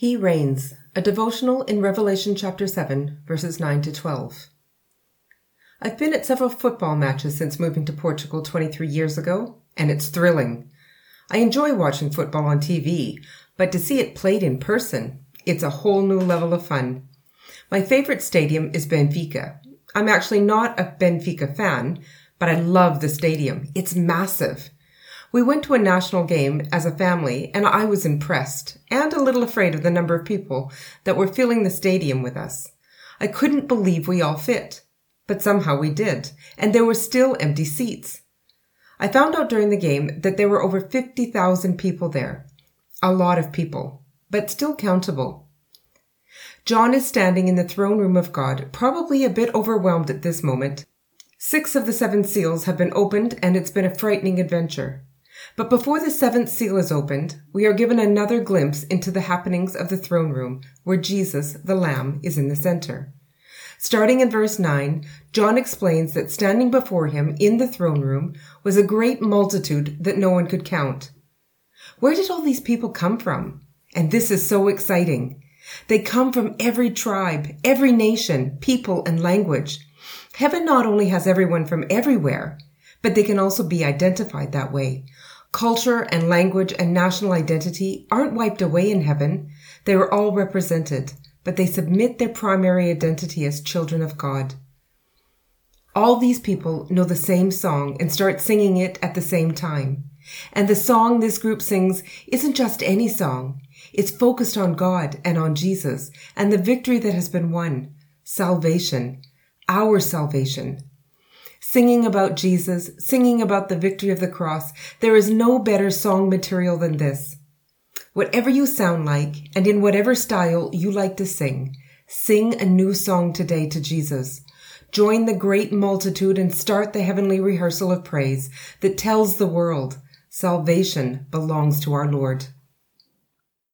He reigns, a devotional in Revelation chapter 7, verses 9 to 12. I've been at several football matches since moving to Portugal 23 years ago, and it's thrilling. I enjoy watching football on TV, but to see it played in person, it's a whole new level of fun. My favorite stadium is Benfica. I'm actually not a Benfica fan, but I love the stadium. It's massive. We went to a national game as a family, and I was impressed and a little afraid of the number of people that were filling the stadium with us. I couldn't believe we all fit, but somehow we did, and there were still empty seats. I found out during the game that there were over 50,000 people there. A lot of people, but still countable. John is standing in the throne room of God, probably a bit overwhelmed at this moment. Six of the seven seals have been opened, and it's been a frightening adventure. But before the seventh seal is opened, we are given another glimpse into the happenings of the throne room, where Jesus, the Lamb, is in the center. Starting in verse 9, John explains that standing before him in the throne room was a great multitude that no one could count. Where did all these people come from? And this is so exciting. They come from every tribe, every nation, people, and language. Heaven not only has everyone from everywhere, but they can also be identified that way. Culture and language and national identity aren't wiped away in heaven. They are all represented, but they submit their primary identity as children of God. All these people know the same song and start singing it at the same time. And the song this group sings isn't just any song. It's focused on God and on Jesus and the victory that has been won. Salvation. Our salvation singing about Jesus, singing about the victory of the cross. There is no better song material than this. Whatever you sound like, and in whatever style you like to sing, sing a new song today to Jesus. Join the great multitude and start the heavenly rehearsal of praise that tells the world salvation belongs to our Lord.